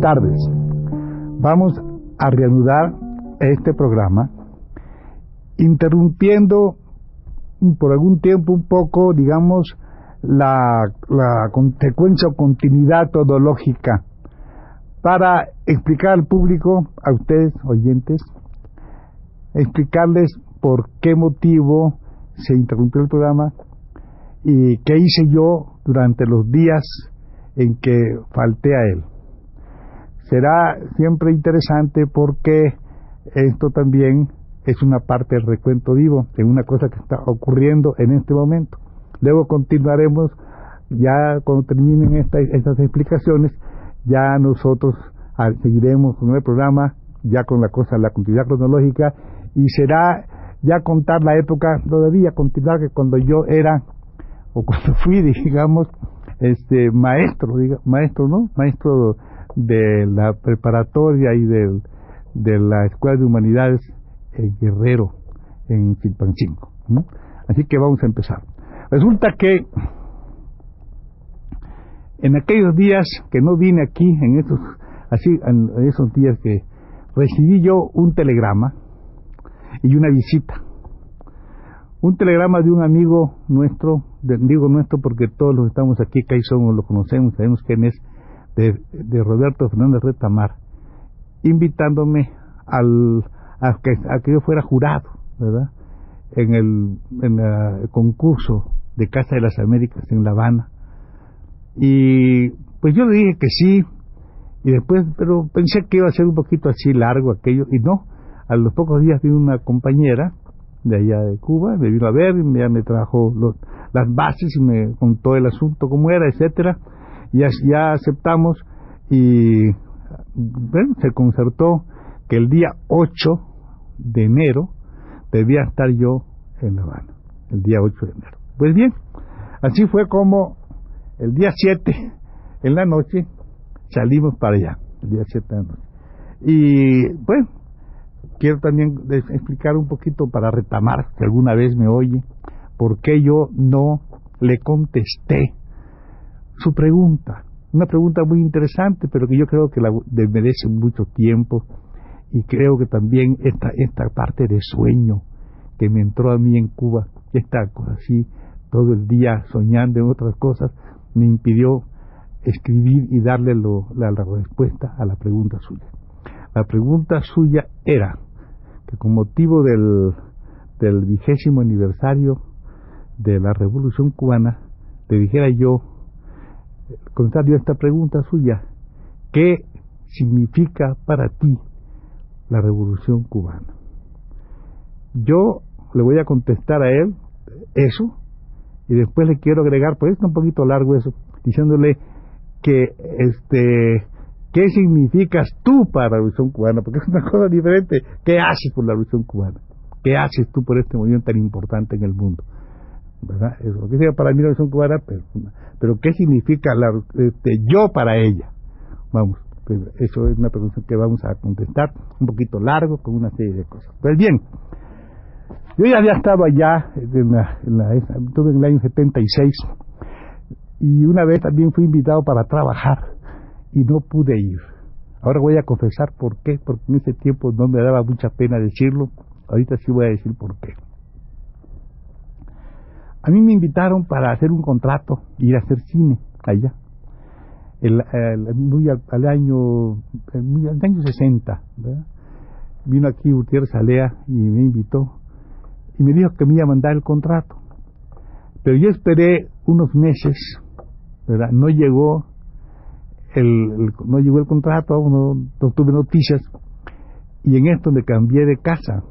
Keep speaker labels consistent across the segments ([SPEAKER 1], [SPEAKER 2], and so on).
[SPEAKER 1] Tardes. Vamos a reanudar este programa interrumpiendo por algún tiempo un poco, digamos, la, la consecuencia o continuidad todológica para explicar al público, a ustedes oyentes, explicarles por qué motivo se interrumpió el programa y qué hice yo durante los días en que falté a él. Será siempre interesante porque esto también es una parte del recuento vivo, de una cosa que está ocurriendo en este momento. Luego continuaremos, ya cuando terminen estas explicaciones, ya nosotros seguiremos con el programa, ya con la cosa, la continuidad cronológica, y será ya contar la época, todavía continuar que cuando yo era, o cuando fui, digamos, este maestro, diga, maestro, ¿no? Maestro de la preparatoria y de, de la Escuela de Humanidades Guerrero en Chilpancingo. Así que vamos a empezar. Resulta que en aquellos días que no vine aquí, en esos, así, en esos días que recibí yo un telegrama y una visita. Un telegrama de un amigo nuestro, digo nuestro porque todos los que estamos aquí, que ahí somos, lo conocemos, sabemos quién es, de, Roberto Fernández Retamar, invitándome al, a que, a que yo fuera jurado, ¿verdad? En el, en el concurso de Casa de las Américas en La Habana. Y pues yo le dije que sí, y después, pero pensé que iba a ser un poquito así largo aquello, y no. A los pocos días vino una compañera de allá de Cuba, me vino a ver, ya me trajo las bases y me contó el asunto, cómo era, etcétera, y ya, ya aceptamos y bueno, se concertó que el día 8 de enero debía estar yo en La Habana, el día 8 de enero. Pues bien, así fue como el día 7 en la noche salimos para allá, el día 7 de la noche. Y bueno, quiero también explicar un poquito para retamar, si alguna vez me oye, por qué yo no le contesté su pregunta. Una pregunta muy interesante, pero que yo creo que la merece mucho tiempo y creo que también esta, esta parte de sueño que me entró a mí en Cuba, esta cosa así, todo el día soñando en otras cosas, me impidió escribir y darle la, la respuesta a la pregunta suya. La pregunta suya era que con motivo del, del vigésimo aniversario de la Revolución Cubana, le dijera yo, contrario a esta pregunta suya, ¿qué significa para ti la revolución cubana. Yo le voy a contestar a él eso y después le quiero agregar, pues está un poquito largo eso, diciéndole que este ¿qué significas tú para la revolución cubana? Porque es una cosa diferente. ¿Qué haces por la revolución cubana? ¿Qué haces tú por este movimiento tan importante en el mundo? ¿Verdad? Eso, que significa para mí la revolución cubana, pero, pero ¿qué significa la, este, yo para ella? Vamos, pues, eso es una pregunta que vamos a contestar un poquito largo con una serie de cosas. Pues bien, yo ya había estado allá, en la, en la, estuve en el año 76, y una vez también fui invitado para trabajar y no pude ir. Ahora voy a confesar por qué, porque en ese tiempo no me daba mucha pena decirlo, ahorita sí voy a decir por qué. A mí me invitaron para hacer un contrato, ir a hacer cine allá. El, muy al, año muy al año 60 vino aquí Gutiérrez Alea y me invitó. Y me dijo que me iba a mandar el contrato. Pero yo esperé unos meses ¿verdad? no llegó el, no llegó el contrato no, no tuve noticias. Y en esto me cambié de casa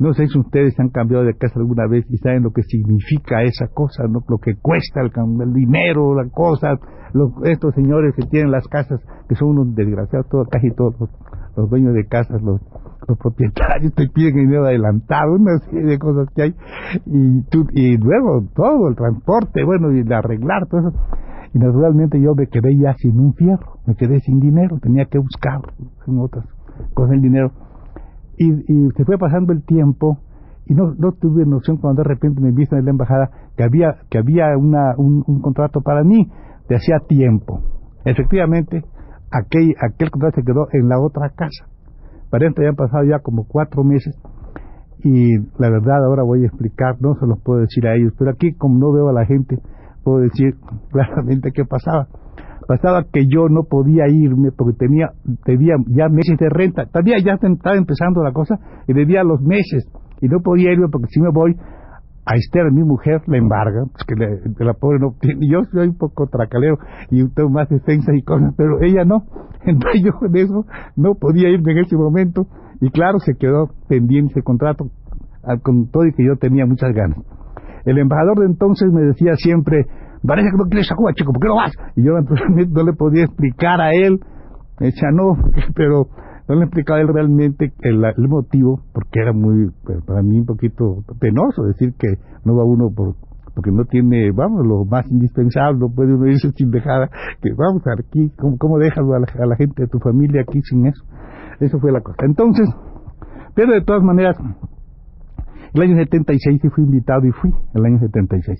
[SPEAKER 1] No sé si ustedes han cambiado de casa alguna vez y saben lo que significa esa cosa, ¿no? lo que cuesta el, el dinero, la cosa, estos señores que tienen las casas, que son unos desgraciados, todo, casi todos los, dueños de casas, los, los propietarios te piden dinero adelantado, una serie de cosas que hay, y, tú, y luego todo, el transporte, bueno, y arreglar todo eso. Y naturalmente yo me quedé ya sin un fierro, me quedé sin dinero, tenía que buscar en otras cosas el dinero. Y, y se fue pasando el tiempo y no, no tuve noción cuando de repente me viste en la embajada que había, que había una, un, un contrato para mí de hacía tiempo. Efectivamente, aquel, aquel contrato se quedó en la otra casa. Para esto ya han pasado ya como cuatro meses y la verdad ahora voy a explicar, no se los puedo decir a ellos, pero aquí como no veo a la gente, puedo decir claramente qué pasaba. Pasaba que yo no podía irme porque tenía, tenía ya meses de renta, todavía ya estaba empezando la cosa y debía los meses. Y no podía irme porque si me voy a Esther, mi mujer, la embarga, pues que la pobre no yo soy un poco tracalero y tengo más defensa y cosas, pero ella no, entonces yo con eso no podía irme en ese momento. Y claro, se quedó pendiente ese contrato con todo y que yo tenía muchas ganas. El embajador de entonces me decía siempre, parece que no quieres a Cuba, chico, ¿por qué no vas? Y yo no le podía explicar a él, decía, no, pero no le explicaba a él realmente el, el, motivo, porque era muy, pues, para mí un poquito penoso decir que no va uno por porque no tiene, vamos, lo más indispensable, no puede uno irse sin dejar, que vamos aquí, ¿cómo, cómo dejas a la, a la gente de tu familia aquí sin eso? Eso fue la cosa. Entonces, pero de todas maneras, el año 76 sí fui invitado y fui, el año 76.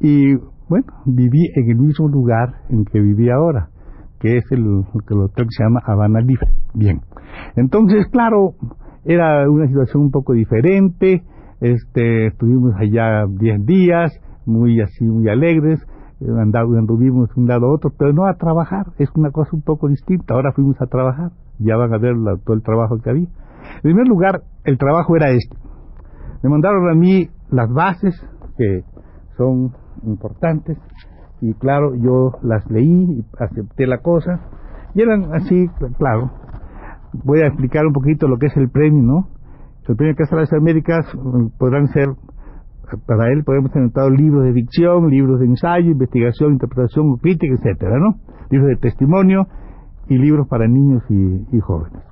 [SPEAKER 1] Y bueno, viví en el mismo lugar en que viví ahora que es el, el hotel que se llama Habana Libre. Bien. Entonces, claro, era una situación un poco diferente. Este, estuvimos allá 10 días, muy así, muy alegres. Anduvimos de un lado a otro, pero no a trabajar. Es una cosa un poco distinta. Ahora fuimos a trabajar. Ya van a ver todo el trabajo que había. En primer lugar, el trabajo era este. Me mandaron a mí las bases, que son importantes, y claro, yo las leí y acepté la cosa, y eran así, claro. Voy a explicar un poquito lo que es el premio, ¿no? El premio Casa de las Américas mm, podrán ser, para él podemos tener libros de ficción, libros de ensayo, investigación, interpretación, crítica, etcétera, ¿no? Libros de testimonio y libros para niños y, jóvenes.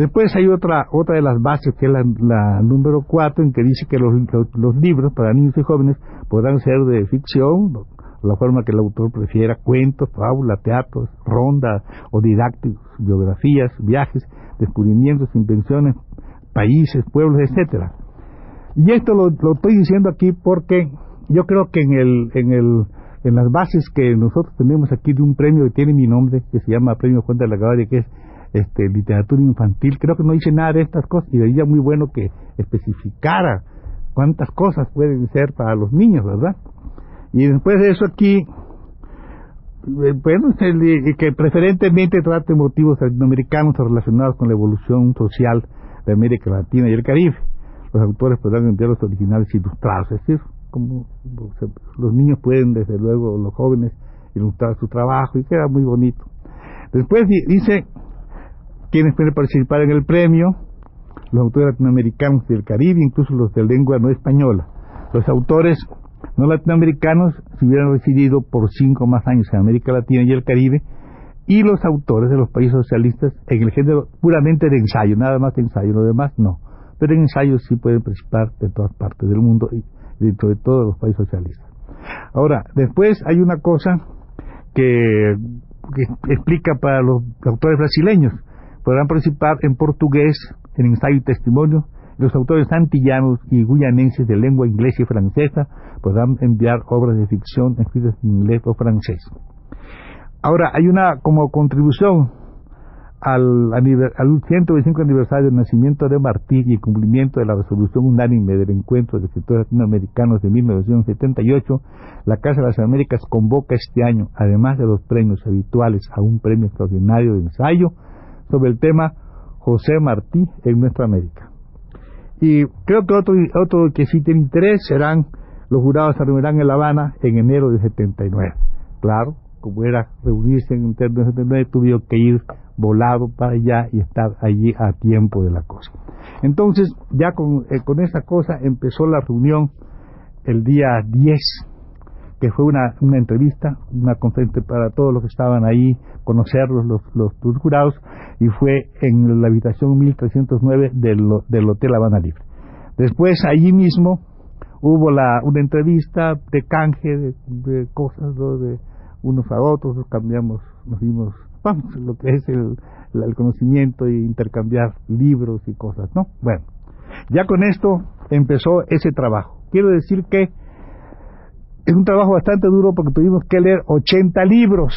[SPEAKER 1] Después hay otra otra de las bases, que es la, número cuatro, en que dice que los, los, libros para niños y jóvenes podrán ser de ficción, la forma que el autor prefiera, cuentos, fábulas, teatros, rondas o didácticos, biografías, viajes, descubrimientos, invenciones, países, pueblos, etcétera. Y esto lo, estoy diciendo aquí porque yo creo que en el, en el, en las bases que nosotros tenemos aquí de un premio que tiene mi nombre, que se llama Premio Juan de la Gaviria, que es este, literatura infantil, creo que no dice nada de estas cosas y sería muy bueno que especificara cuántas cosas pueden ser para los niños, ¿verdad? Y después de eso aquí, eh, bueno, que preferentemente trate motivos latinoamericanos relacionados con la evolución social de América Latina y el Caribe. Los autores podrán enviar los originales ilustrados, es decir, como los niños pueden, desde luego, los jóvenes, ilustrar su trabajo y queda muy bonito. Después dice quienes pueden participar en el premio, los autores latinoamericanos del Caribe, incluso los de lengua no española. Los autores no latinoamericanos se hubieran residido por cinco más años en América Latina y el Caribe, y los autores de los países socialistas en el género puramente de ensayo, nada más de ensayo, lo demás no. Pero en ensayos sí pueden participar de todas partes del mundo y dentro de todos los países socialistas. Ahora, después hay una cosa que explica para los autores brasileños. Podrán participar en portugués, en ensayo y testimonio, los autores antillanos y guyanenses de lengua inglesa y francesa podrán enviar obras de ficción escritas en inglés o francés. Ahora, hay una como contribución al, al 125 aniversario del nacimiento de Martí y cumplimiento de la resolución unánime del encuentro de escritores latinoamericanos de 1978, la Casa de las Américas convoca este año, además de los premios habituales, a un premio extraordinario de ensayo sobre el tema José Martí en nuestra América. Y creo que otro, otro que sí tiene interés serán los jurados se reunirán en La Habana en enero de 79. Claro, como era reunirse en internet, tuvieron que ir volado para allá y estar allí a tiempo de la cosa. Entonces, ya con, eh, con esa cosa empezó la reunión el día 10, que fue una, una entrevista, una conferencia para todos los que estaban ahí, conocerlos, los, los, jurados, y fue en la habitación 1309 del, del Hotel Habana Libre. Después, allí mismo, hubo la, una entrevista de canje de, cosas, de unos a otros, nos cambiamos, nos dimos, vamos, lo que es el, el conocimiento y intercambiar libros y cosas, ¿no? Bueno, ya con esto empezó ese trabajo. Quiero decir que es un trabajo bastante duro porque tuvimos que leer 80 libros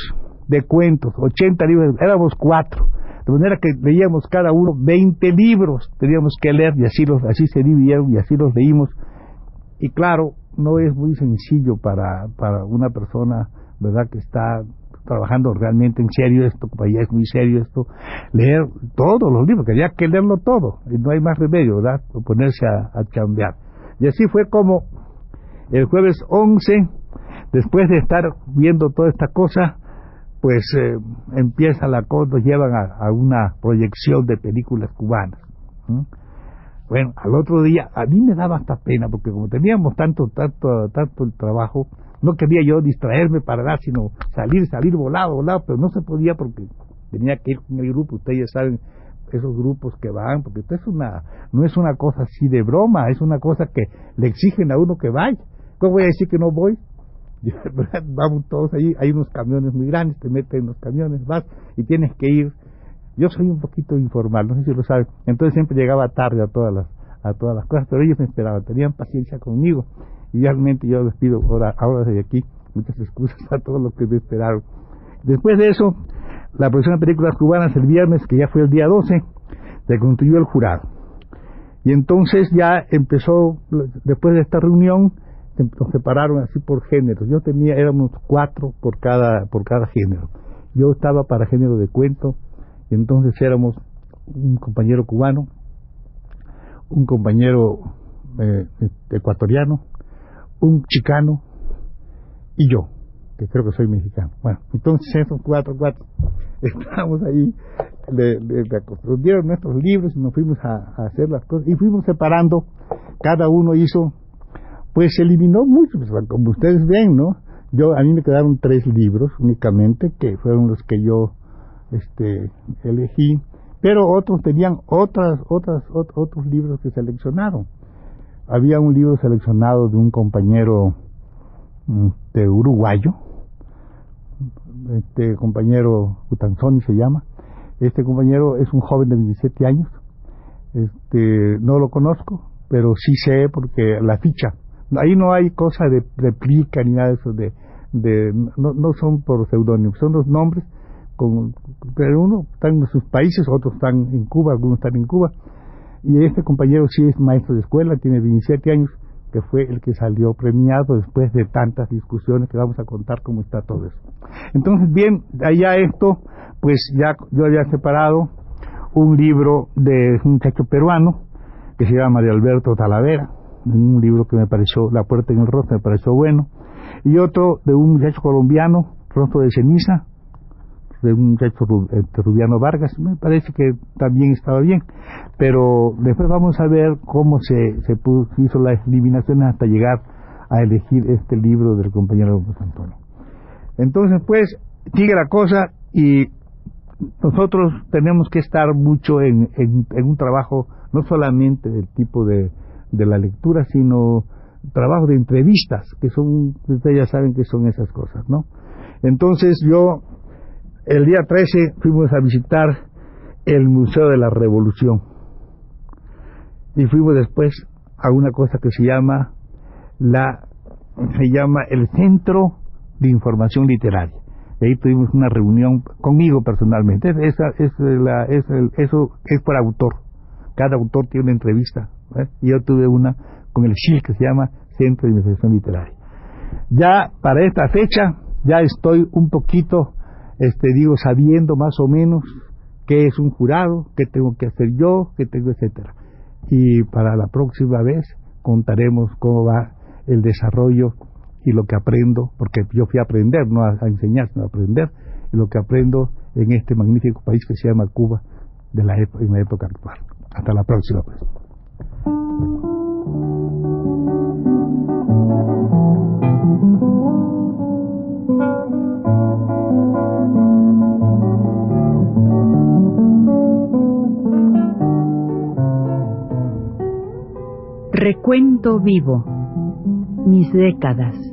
[SPEAKER 1] de cuentos, 80 libros, éramos cuatro, de manera que leíamos cada uno 20 libros, teníamos que leer y así, los, así se dividieron y así los leímos. Y claro, no es muy sencillo para, una persona, ¿verdad?, que está trabajando realmente en serio esto, como ya es muy serio esto, leer todos los libros, que había que leerlo todo, y no hay más remedio, ¿verdad?, ponerse a, a chambear. Y así fue como el jueves 11, después de estar viendo toda esta cosa, pues eh, empieza la cosa, nos llevan a, una proyección de películas cubanas. Bueno, al otro día, a mí me daba hasta pena, porque como teníamos tanto, tanto, tanto el trabajo, no quería yo distraerme para nada, sino salir, salir volado, volado, pero no se podía porque tenía que ir con el grupo, ustedes ya saben, esos grupos que van, porque esto es una, no es una cosa así de broma, es una cosa que le exigen a uno que vaya. ¿Cómo voy a decir que no voy? Vamos todos ahí, hay unos camiones muy grandes, te meten en los camiones, vas y tienes que ir. Yo soy un poquito informal, no sé si lo saben, entonces siempre llegaba tarde a todas las a todas las cosas, pero ellos me esperaban, tenían paciencia conmigo y realmente yo les pido ahora, ahora desde aquí muchas excusas a todos los que me esperaron. Después de eso, la producción de películas cubanas el viernes, que ya fue el día 12, se constituyó el jurado. Y entonces ya empezó, después de esta reunión, nos separaron así por género. Yo tenía, éramos cuatro por cada, por cada género. Yo estaba para género de cuento, entonces éramos un compañero cubano, un compañero eh, ecuatoriano, un chicano y yo que creo que soy mexicano. Bueno, entonces esos cuatro, cuatro, estábamos ahí, le, le, nuestros libros y nos fuimos a, hacer las cosas y fuimos separando, cada uno hizo, pues eliminó mucho, pues, como ustedes ven, ¿no? Yo, a mí me quedaron tres libros únicamente, que fueron los que yo este, elegí, pero otros tenían otras, otras, otros libros que seleccionaron. Había un libro seleccionado de un compañero mm, de uruguayo, este compañero Utanzoni se llama. Este compañero es un joven de 17 años. Este, no lo conozco, pero sí sé porque la ficha. Ahí no hay cosa de replica ni nada de eso. De, no, no son por seudónimos, son los nombres. Con, pero uno está en sus países, otros están en Cuba, algunos están en Cuba. Y este compañero sí es maestro de escuela, tiene 17 años que fue el que salió premiado después de tantas discusiones que vamos a contar cómo está todo eso. Entonces, bien, allá esto, pues ya yo había separado un libro de un muchacho peruano que se llama de Alberto Talavera, un libro que me pareció, La puerta en el rostro, me pareció bueno, y otro de un muchacho colombiano, Rostro de ceniza, de un muchacho este, Rubiano Vargas, me parece que también estaba bien, pero después vamos a ver cómo se, se hizo la eliminación hasta llegar a elegir este libro del compañero Antonio. Entonces, pues, sigue la cosa y nosotros tenemos que estar mucho en, en, un trabajo no solamente del tipo de, de la lectura, sino trabajo de entrevistas, que son, ustedes ya saben que son esas cosas, ¿no? Entonces yo el día 13 fuimos a visitar el Museo de la Revolución y fuimos después a una cosa que se llama la se llama el Centro de Información Literaria. Ahí tuvimos una reunión conmigo personalmente. Esa, es la, el, eso es por autor. Cada autor tiene una entrevista. Y yo tuve una con el CIL que se llama Centro de Investigación Literaria. Ya para esta fecha ya estoy un poquito este digo sabiendo más o menos qué es un jurado, qué tengo que hacer yo, qué tengo, etcétera. Y para la próxima vez contaremos cómo va el desarrollo y lo que aprendo, porque yo fui a aprender, no a, enseñar, sino a aprender, y lo que aprendo en este magnífico país que se llama Cuba de la en la época actual. Hasta la próxima, pues.
[SPEAKER 2] Recuento vivo. Mis décadas.